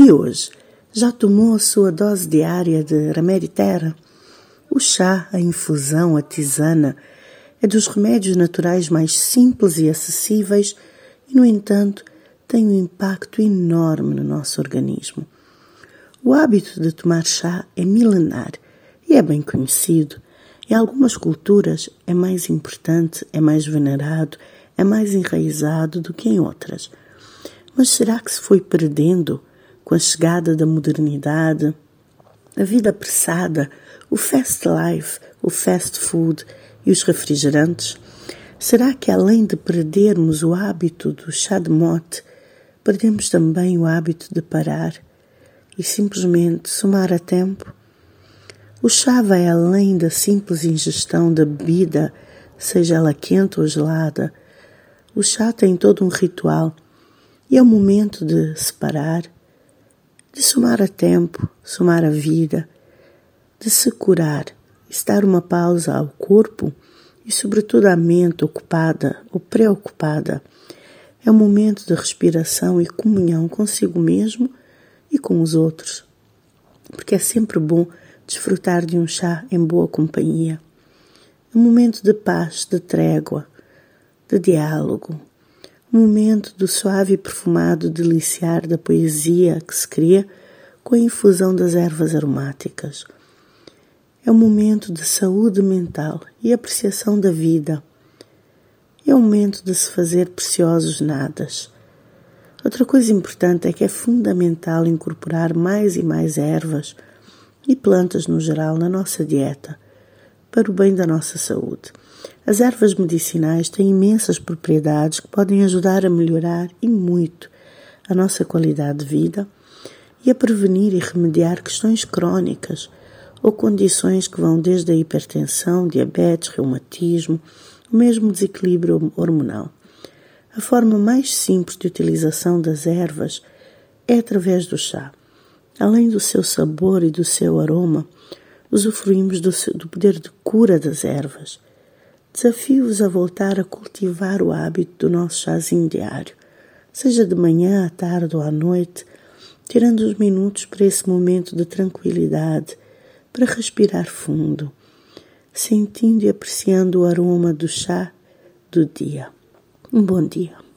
E hoje, já tomou a sua dose diária de remédio terra? O chá, a infusão, a tisana é dos remédios naturais mais simples e acessíveis e, no entanto, tem um impacto enorme no nosso organismo. O hábito de tomar chá é milenar e é bem conhecido. Em algumas culturas é mais importante, é mais venerado, é mais enraizado do que em outras. Mas será que se foi perdendo com a chegada da modernidade, a vida apressada, o fast life, o fast food e os refrigerantes? Será que além de perdermos o hábito do chá de mote, perdemos também o hábito de parar e simplesmente somar a tempo? O chá vai além da simples ingestão da bebida, seja ela quente ou gelada. O chá tem todo um ritual e é o momento de separar, de somar a tempo, somar a vida, de se curar, estar uma pausa ao corpo e, sobretudo, à mente ocupada ou preocupada. É um momento de respiração e comunhão consigo mesmo e com os outros, porque é sempre bom desfrutar de um chá em boa companhia. Um momento de paz, de trégua, de diálogo, momento do suave e perfumado deliciar da poesia que se cria com a infusão das ervas aromáticas é um momento de saúde mental e apreciação da vida. É um momento de se fazer preciosos nadas. Outra coisa importante é que é fundamental incorporar mais e mais ervas e plantas no geral na nossa dieta, para o bem da nossa saúde. As ervas medicinais têm imensas propriedades que podem ajudar a melhorar e muito a nossa qualidade de vida e a prevenir e remediar questões crónicas ou condições que vão desde a hipertensão, diabetes, reumatismo, o mesmo desequilíbrio hormonal. A forma mais simples de utilização das ervas é através do chá. Além do seu sabor e do seu aroma, usufruímos do, do poder de cura das ervas. Desafio-vos a voltar a cultivar o hábito do nosso chazinho diário, seja de manhã, à tarde ou à noite, tirando os minutos para esse momento de tranquilidade para respirar fundo, sentindo e apreciando o aroma do chá do dia. Um bom dia.